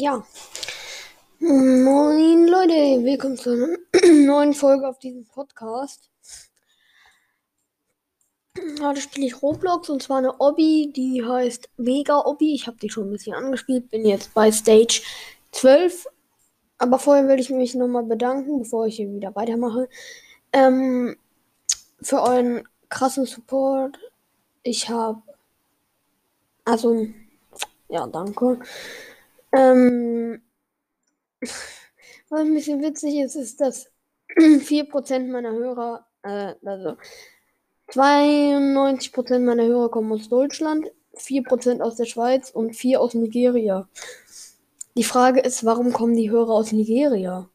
Ja. Moin Leute, willkommen zu einer neuen Folge auf diesem Podcast. Heute spiele ich Roblox und zwar eine Obby, die heißt Mega Obby. Ich habe die schon ein bisschen angespielt, bin jetzt bei Stage 12. Aber vorher will ich mich nochmal bedanken, bevor ich hier wieder weitermache, ähm, für euren krassen Support. Ich habe, also, ja, danke. Ähm, was ein bisschen witzig ist, ist, dass 4% meiner Hörer, äh, also 92% meiner Hörer kommen aus Deutschland, 4% aus der Schweiz und 4 aus Nigeria. Die Frage ist, warum kommen die Hörer aus Nigeria?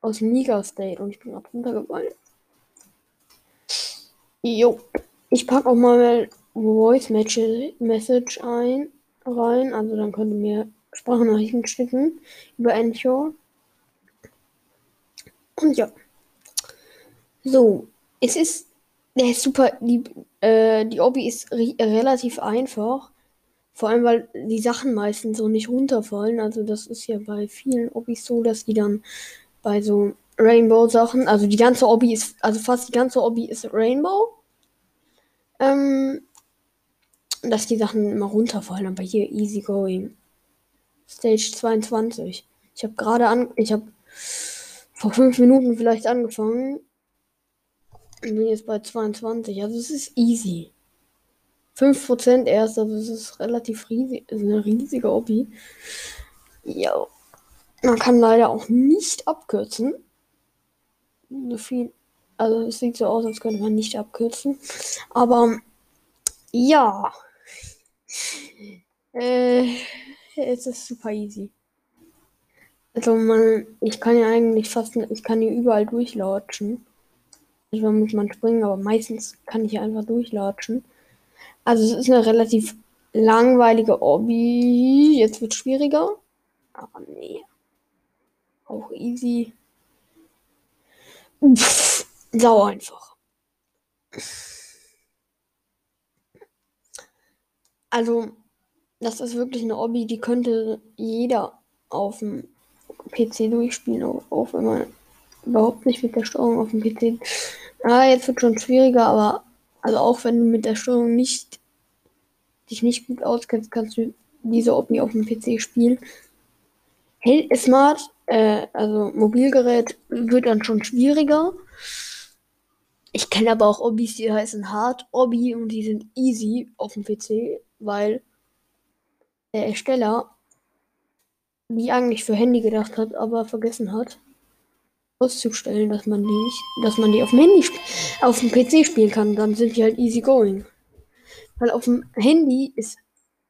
Aus Niger State und ich bin gerade runtergefallen. Jo. Ich packe auch mal Voice Message ein rein, also dann könnt ihr mir Sprachnachrichten schicken über Anchor. Und ja. So, es ist der super, die, äh, die Obby ist relativ einfach. Vor allem, weil die Sachen meistens so nicht runterfallen. Also das ist ja bei vielen Obbys so, dass die dann bei so Rainbow-Sachen, also die ganze Obby ist, also fast die ganze Obby ist Rainbow. Ähm, dass die Sachen immer runterfallen, aber hier easy going. Stage 22. Ich habe gerade an, ich habe vor fünf Minuten vielleicht angefangen. Ich bin jetzt bei 22. Also es ist easy. 5% erst, also es ist relativ riesig, ist eine riesige Hobby. Ja. Man kann leider auch nicht abkürzen. So viel. Also es sieht so aus, als könnte man nicht abkürzen. Aber ja. Äh, es ist super easy. Also man, ich kann ja eigentlich fast, ich kann hier überall durchlatschen. Manchmal muss man springen, aber meistens kann ich hier einfach durchlatschen. Also es ist eine relativ langweilige Obby. Jetzt wird schwieriger. Aber nee. Auch easy. Pff, sau einfach. Also, das ist wirklich eine Obby, die könnte jeder auf dem PC durchspielen, auch wenn man überhaupt nicht mit der Steuerung auf dem PC. Ah, jetzt wird schon schwieriger, aber also auch wenn du mit der Steuerung nicht dich nicht gut auskennst, kannst du diese Obby auf dem PC spielen. Hey, Smart, äh, also Mobilgerät, wird dann schon schwieriger. Ich kenne aber auch Obbys, die heißen Hard Obby und die sind easy auf dem PC, weil der Ersteller die eigentlich für Handy gedacht hat, aber vergessen hat auszustellen, dass man die nicht, dass man die auf dem Handy auf dem PC spielen kann, dann sind die halt easy going. Weil auf dem Handy ist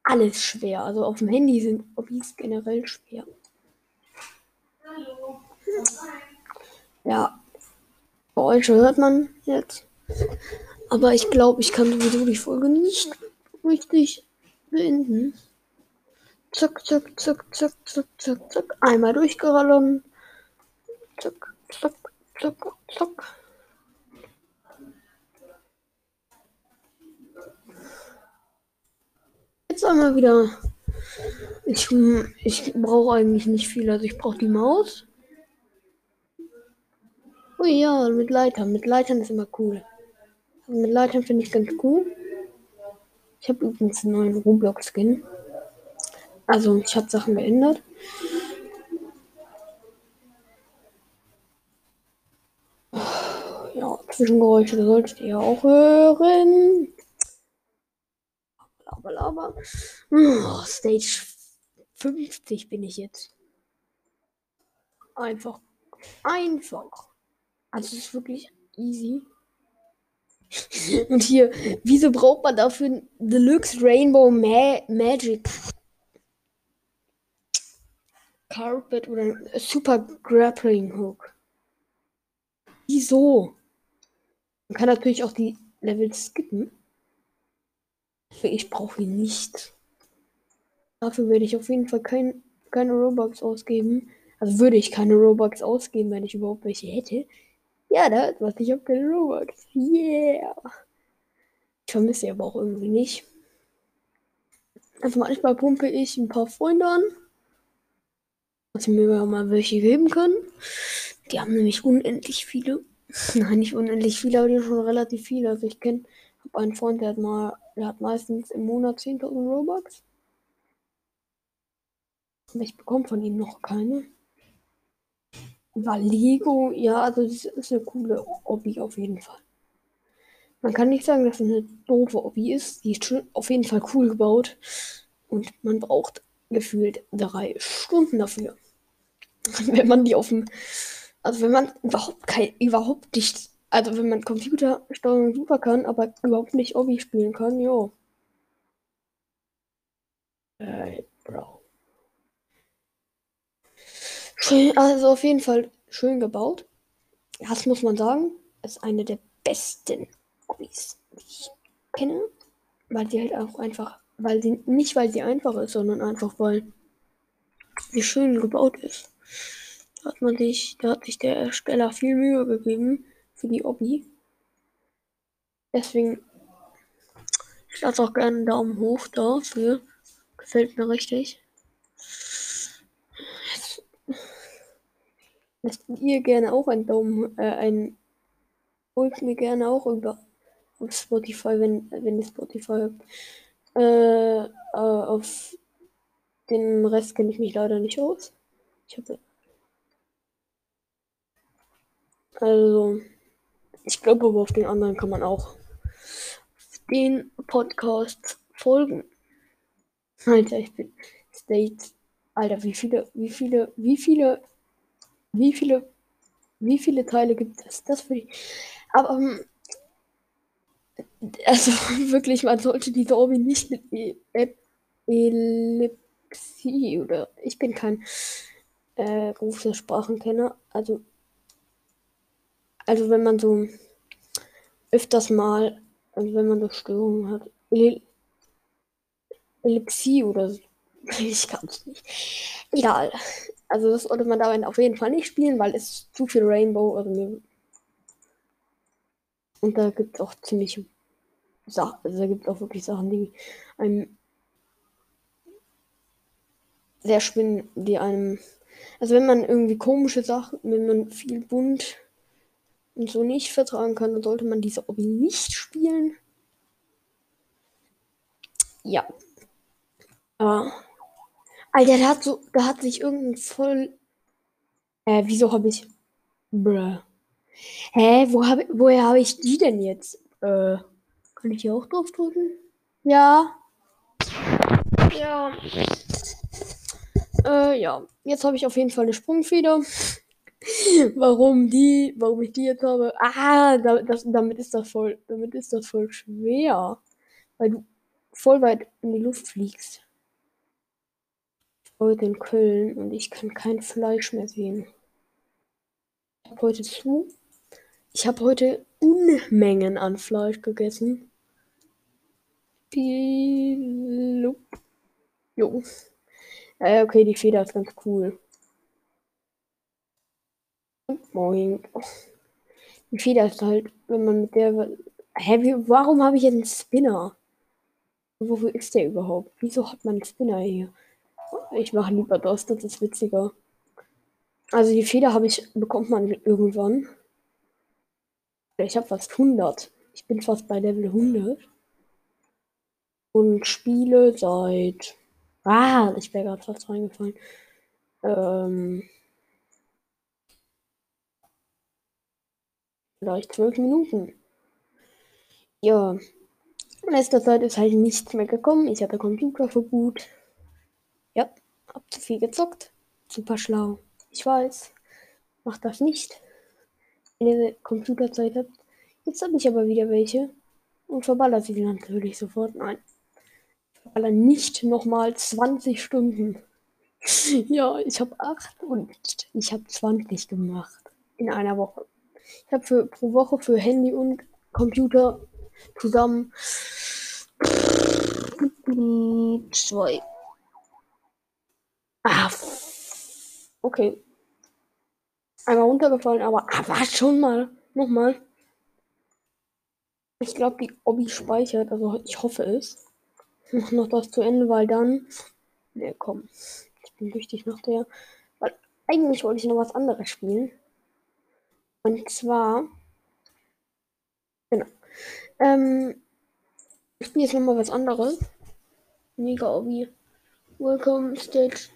alles schwer. Also auf dem Handy sind Hobbys generell schwer. Ja. Geräusche hört man jetzt. Aber ich glaube, ich kann sowieso die Folge nicht richtig beenden. Zack, zack, zack, zack, zack, zack, zack. Einmal durchgerollen. Zack, zack, zack, zack. Jetzt einmal wieder. Ich, ich brauche eigentlich nicht viel. Also ich brauche die Maus. Oh ja, mit Leitern. Mit Leitern ist immer cool. Also mit Leitern finde ich ganz cool. Ich habe übrigens einen neuen Roblox-Skin. Also ich habe Sachen geändert. Ja, Zwischengeräusche solltet ihr auch hören. Aber. Oh, Stage 50 bin ich jetzt. Einfach. Einfach. Also es ist wirklich easy. Und hier, wieso braucht man dafür Deluxe Rainbow Ma Magic Carpet oder Super Grappling Hook. Wieso? Man kann natürlich auch die Level skippen. Ich brauche ihn nicht. Dafür werde ich auf jeden Fall kein, keine Robux ausgeben. Also würde ich keine Robux ausgeben, wenn ich überhaupt welche hätte. Ja, da was ich habe keine Robux. Yeah. Ich vermisse sie aber auch irgendwie nicht. Also manchmal pumpe ich ein paar Freunde an. Dass sie mir mal welche geben können. Die haben nämlich unendlich viele. Nein, nicht unendlich viele, aber die haben schon relativ viele. Also ich kenne, habe einen Freund, der hat mal, der hat meistens im Monat 10.000 Robux. Aber ich bekomme von ihm noch keine. War Lego, ja, also das ist eine coole Hobby auf jeden Fall. Man kann nicht sagen, dass es eine doofe Hobby ist. Die ist schon auf jeden Fall cool gebaut. Und man braucht gefühlt drei Stunden dafür. Wenn man die auf dem. Also wenn man überhaupt kein, überhaupt nicht. Also wenn man Computersteuerung super kann, aber überhaupt nicht Hobby spielen kann, jo. Äh, Bro. Schön, also auf jeden Fall schön gebaut. Das muss man sagen. Ist eine der besten Hobbys, die ich kenne. Weil sie halt auch einfach, weil sie, nicht weil sie einfach ist, sondern einfach weil sie schön gebaut ist. Da hat man sich, da hat sich der Ersteller viel Mühe gegeben für die Hobby. Deswegen, ich lasse auch gerne einen Daumen hoch dafür. Gefällt mir richtig. Lasst ihr gerne auch einen Daumen, äh, einen, holt mir gerne auch über auf Spotify, wenn, wenn ihr Spotify habt. Äh, äh, auf den Rest kenne ich mich leider nicht aus. Ich habe. Also, ich glaube aber auf den anderen kann man auch den Podcast folgen. Alter, ich bin State. Alter, wie viele, wie viele, wie viele, wie viele, wie viele Teile gibt es? Das für die. Aber um, also wirklich, man sollte die Hobby nicht mit e Ellipsie oder ich bin kein äh, großer Sprachenkenner. Also, also wenn man so öfters mal, also wenn man so Störungen hat, Ellipsie oder so. Ich kann es nicht. Egal. Also das sollte man dabei auf jeden Fall nicht spielen, weil es zu viel Rainbow. Also und da gibt es auch ziemlich Sachen, also da gibt es auch wirklich Sachen, die einem sehr schwingen, die einem. Also wenn man irgendwie komische Sachen, wenn man viel bunt und so nicht vertragen kann, dann sollte man diese Hobby nicht spielen. Ja. Aber. Alter, da hat so, da hat sich irgendein voll. Äh, wieso habe ich. Bruh. Hä, wo hab, woher habe ich die denn jetzt? Äh. Kann ich hier auch drauf drücken? Ja. Ja. Äh, ja. Jetzt habe ich auf jeden Fall eine Sprungfeder. warum die, warum ich die jetzt habe? Ah, das, damit ist das voll, damit ist das voll schwer. Weil du voll weit in die Luft fliegst. Heute in Köln und ich kann kein Fleisch mehr sehen. Ich habe heute zu. Ich habe heute Unmengen an Fleisch gegessen. Jo. Äh, okay, die Feder ist ganz cool. Moin. Die Feder ist halt, wenn man mit der. Hä, wie, warum habe ich jetzt einen Spinner? Wofür ist der überhaupt? Wieso hat man einen Spinner hier? Ich mache lieber das, das ist witziger. Also die Feder habe ich, bekommt man irgendwann. Ich habe fast 100. Ich bin fast bei Level 100 und spiele seit. Ah, ich wäre gerade fast reingefallen. Ähm, vielleicht zwölf Minuten. Ja. In letzter Zeit ist halt nichts mehr gekommen. Ich hatte Computerverbot. Ja, hab zu viel gezockt. Super schlau. Ich weiß. Macht das nicht. Wenn ihr Computerzeit habt. Jetzt habe ich aber wieder welche. Und verballert sie natürlich sofort. Nein aber nicht nochmal 20 Stunden. ja, ich habe 8 und ich habe 20 gemacht in einer Woche. Ich habe für pro Woche für Handy und Computer zusammen zwei. Ah, okay. Einmal runtergefallen, aber ah, war schon mal. Nochmal. Ich glaube, die Obi speichert, also ich hoffe es mach noch das zu Ende, weil dann. Ne, komm. Ich bin wichtig nach der. Weil Eigentlich wollte ich noch was anderes spielen. Und zwar. Genau. Ähm, ich spiele jetzt nochmal was anderes. Mega Obi. Welcome Stage.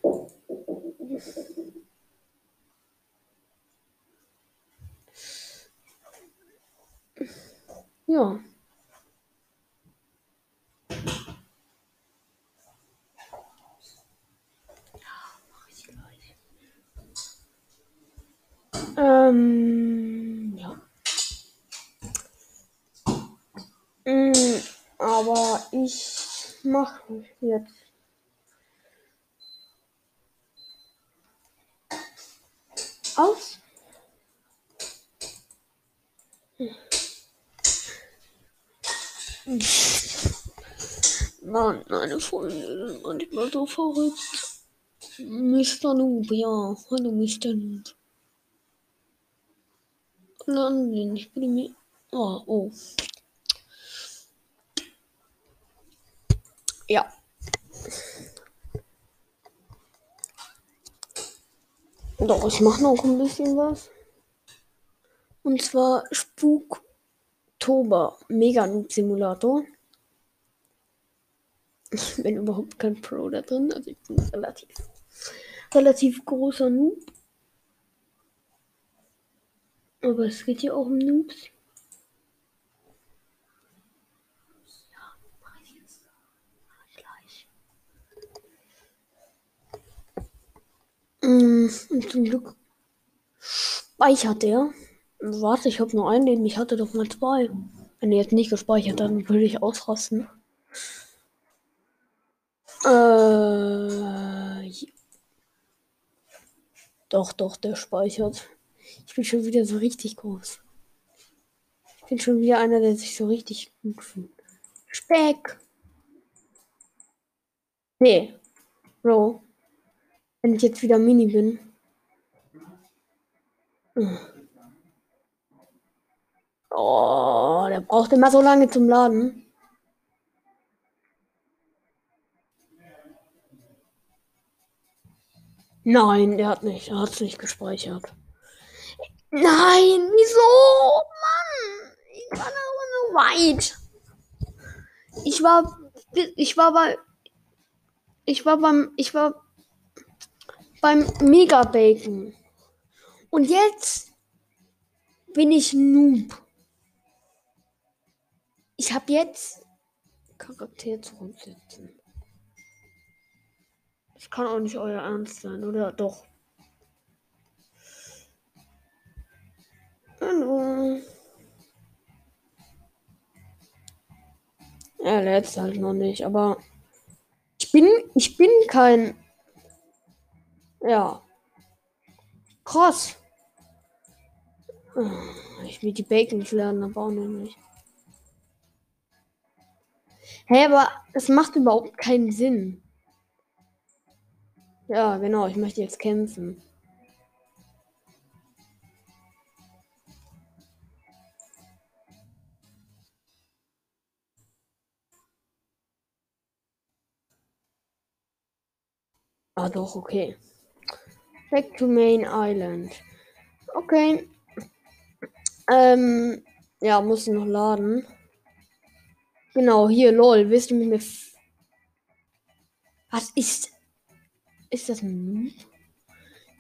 Ja. Ähm, ja. Mm, aber ich mache jetzt. Aus. Mann, meine Freunde sind manchmal so verrückt. Mr. Noob, ja. Hallo, Mr. Noob. London, ich bin mir. Oh, oh. Ja. Doch, ich mache noch ein bisschen was. Und zwar Spuktober Mega Noob Simulator. Ich bin überhaupt kein Pro da drin, also ich bin relativ, relativ großer Noob. Aber es geht hier auch um Noobs. Gleich. Mm, und zum Glück speichert er. Warte, ich habe nur einen, den ich hatte doch mal zwei. Wenn er jetzt nicht gespeichert, dann würde ich ausrasten. Äh, doch, doch, der speichert. Ich bin schon wieder so richtig groß. Ich bin schon wieder einer, der sich so richtig gut fühlt. Speck. Nee. Bro. Wenn ich jetzt wieder Mini bin. Oh, der braucht immer so lange zum Laden. Nein, der hat nicht. Er hat es nicht gespeichert. Nein, wieso? Mann, ich war aber so weit. Ich war, ich war bei, ich war beim, ich war beim Mega Bacon. Und jetzt bin ich Noob. Ich habe jetzt Charakter zurücksetzen. Das kann auch nicht euer Ernst sein, oder? Doch. Hallo. Er lädt halt noch nicht, aber ich bin, ich bin kein. Ja. Krass. Ich will die Bacons lernen, aber auch noch nicht. Hey, aber es macht überhaupt keinen Sinn. Ja, genau, ich möchte jetzt kämpfen. Ah doch, okay. Back to Main Island. Okay. Ähm, ja, muss noch laden. Genau, hier, lol, willst du mit mir... Was ist... Ist das ein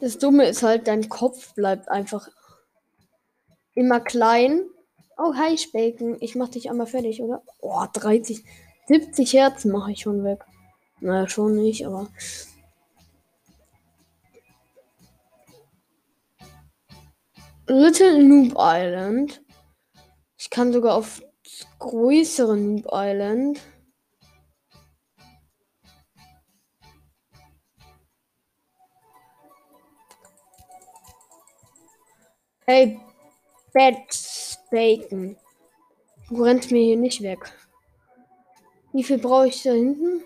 Das Dumme ist halt, dein Kopf bleibt einfach immer klein. Oh, hi, Spaken. Ich mach dich einmal fertig, oder? Oh, 30, 70 Herzen mache ich schon weg. Naja, schon nicht, aber. Little Noob Island. Ich kann sogar auf größere Noob Island. Hey, Bad Bacon. Du rennst mir hier nicht weg. Wie viel brauche ich da hinten?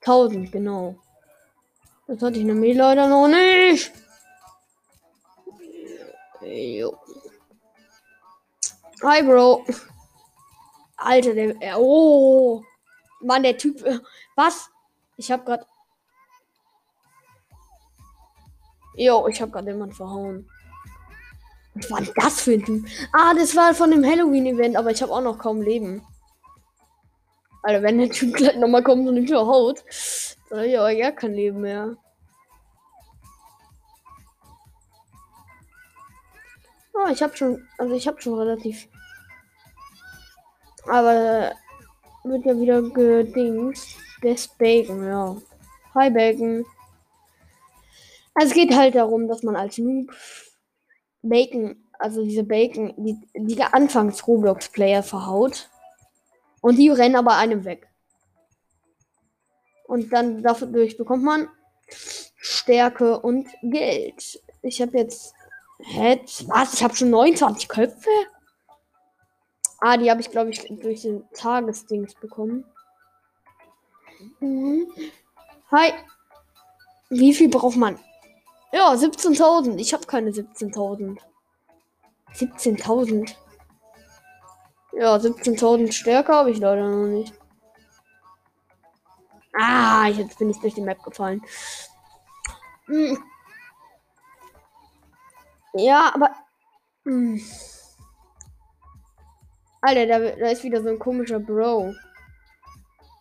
1000, genau. Das hatte ich nämlich leider noch nicht. Jo. Hi, Bro. Alter, der. Oh. Mann, der Typ. Was? Ich hab grad. Jo, ich habe gerade jemanden verhauen. Was war das für ein Typ? Ah, das war von dem Halloween-Event, aber ich habe auch noch kaum Leben. Alter, wenn der Typ gleich nochmal kommt und mich verhaut, dann habe ich aber gar kein Leben mehr. Ich habe schon, also ich habe schon relativ. Aber wird ja wieder gedings. Des Bacon, ja. Hi Bacon. Also es geht halt darum, dass man als Noob Bacon, also diese Bacon, die, die anfangs Roblox-Player verhaut. Und die rennen aber einem weg. Und dann dadurch bekommt man Stärke und Geld. Ich habe jetzt. Hä? Was? Ich habe schon 29 Köpfe? Ah, die habe ich, glaube ich, durch den Tagesdings bekommen. Mhm. Hi. Wie viel braucht man? Ja, 17.000. Ich habe keine 17.000. 17.000. Ja, 17.000 Stärke habe ich leider noch nicht. Ah, jetzt bin ich durch die Map gefallen. Hm. Ja, aber. Hm. Alter, da, da ist wieder so ein komischer Bro.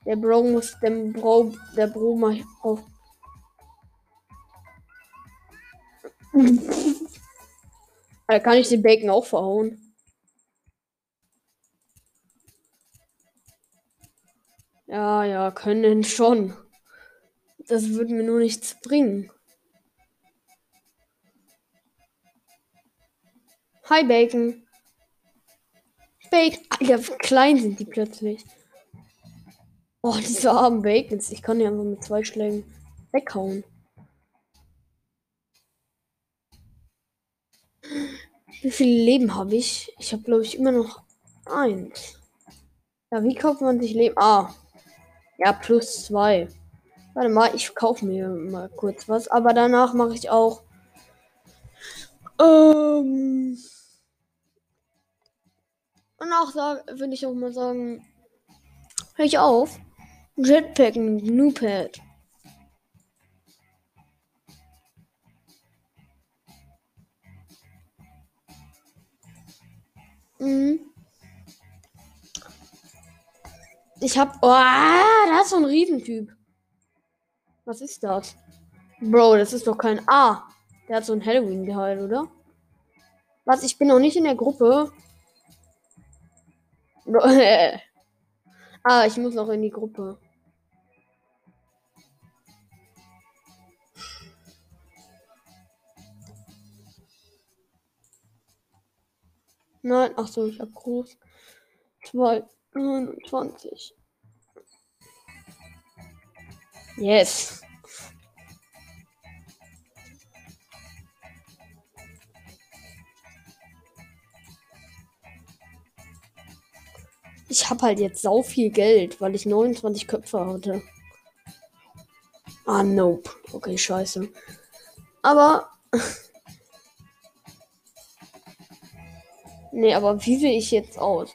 Der Bro muss dem Bro, der Bro mal auf. da kann ich den Bacon auch verhauen. Ja, ja, können schon. Das würde mir nur nichts bringen. Hi, Bacon. Bacon. Alter, wie klein sind die plötzlich. Oh, diese armen Bacons. Ich kann die einfach mit zwei Schlägen weghauen. Wie viele Leben habe ich? Ich habe, glaube ich, immer noch eins. Ja, wie kauft man sich Leben? Ah, ja, plus zwei. Warte mal, ich kaufe mir mal kurz was. Aber danach mache ich auch. Ähm. Danach würde ich auch mal sagen. Hör ich auf. Jetpack und Newpad. Mhm. Ich hab. Oh, da ist so ein Riesentyp. Was ist das? Bro, das ist doch kein. Ah, der hat so ein Halloween-Gehalt, oder? Was? Ich bin noch nicht in der Gruppe. Ah, ich muss noch in die Gruppe. Nein, ach so, ich hab groß. Zwei. 29. Yes. Ich habe halt jetzt sau viel Geld, weil ich 29 Köpfe hatte. Ah, nope. Okay, scheiße. Aber. nee, aber wie sehe ich jetzt aus?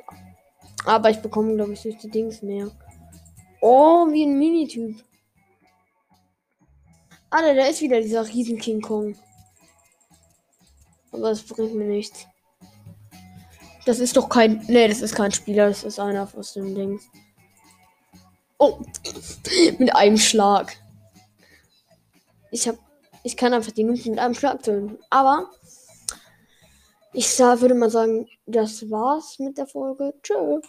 Aber ich bekomme, glaube ich, durch die Dings mehr. Oh, wie ein Minityp. Alter, da ist wieder dieser riesen King Kong. Aber das bringt mir nichts. Das ist doch kein. Nee, das ist kein Spieler, das ist einer aus dem Dings. Oh, mit einem Schlag. Ich hab. Ich kann einfach die Nutzen mit einem Schlag töten. Aber ich würde mal sagen, das war's mit der Folge. Tschö.